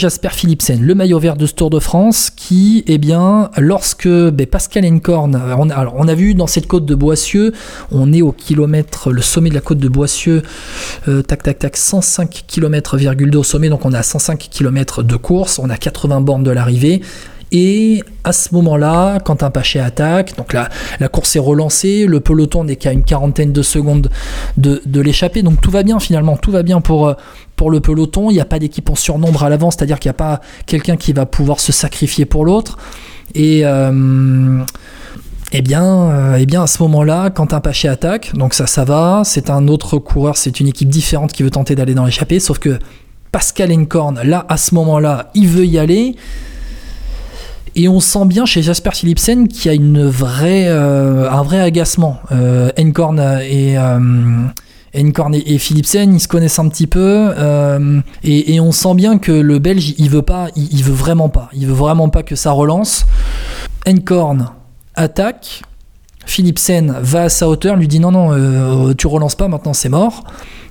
Jasper Philipsen, le maillot vert de ce Tour de France, qui, eh bien, lorsque ben, Pascal Encorn, on a, vu dans cette côte de Boissieu, on est au kilomètre, le sommet de la côte de Boissieu, euh, tac tac tac, 105 km au sommet, donc on a 105 km de course, on a 80 bornes de l'arrivée. Et à ce moment-là, quand un Paché attaque, donc la, course est relancée, le peloton n'est qu'à une quarantaine de secondes de, de l'échapper, donc tout va bien finalement, tout va bien pour, pour le peloton, il n'y a pas d'équipe en surnombre à l'avance, c'est-à-dire qu'il n'y a pas quelqu'un qui va pouvoir se sacrifier pour l'autre. Et euh, eh bien, euh, eh bien, à ce moment-là, quand un Paché attaque, donc ça, ça va, c'est un autre coureur, c'est une équipe différente qui veut tenter d'aller dans l'échappée, sauf que Pascal Encorn, là, à ce moment-là, il veut y aller. Et on sent bien chez Jasper Philipsen qu'il y a euh, un vrai agacement. Euh, et, euh, Encorn et, Philipsen, ils se connaissent un petit peu. euh, et, et on sent bien que le Belge, il veut pas, il, veut vraiment pas. Il veut vraiment pas que ça relance. Encorn attaque. Philipsen va à sa hauteur, lui dit non, non, tu relances pas, maintenant c'est mort.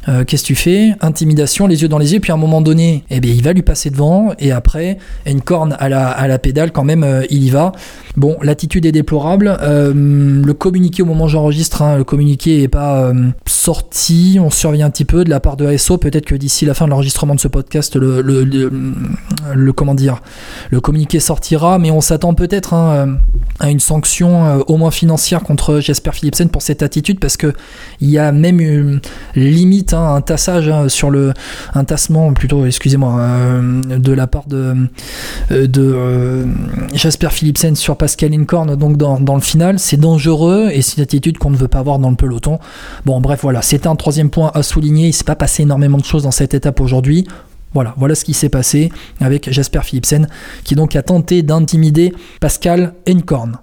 Euh, Qu'est-ce que tu fais? Intimidation, les yeux dans les yeux, puis à un moment donné, eh bien, il va lui passer devant, et après, une corne à la, pédale, quand même, euh, il y va. Bon, l'attitude est déplorable. Euh, le communiqué au moment où j'enregistre, hein, le communiqué n'est pas sorti, on surveille un petit peu de la part de ASO. Peut-être que d'ici la fin de l'enregistrement de ce podcast, le, le- comment dire, le communiqué sortira, mais on s'attend peut-être hein, à une sanction euh, au moins financière contre Jasper Philipsen pour cette attitude, parce que il y a même une limite hein, un tassage hein, sur le un tassement plutôt excusez-moi euh, de la part de euh, Jasper Philipsen sur Pascal Incorn donc dans, dans le final. C'est dangereux et c'est une attitude qu'on ne veut pas avoir dans le peloton. Bon bref voilà. C'était un troisième point à souligner. Il s'est pas passé énormément de choses dans cette étape aujourd'hui voilà, voilà ce qui s'est passé avec Jasper Philipsen, qui donc a tenté d'intimider Pascal Encorn.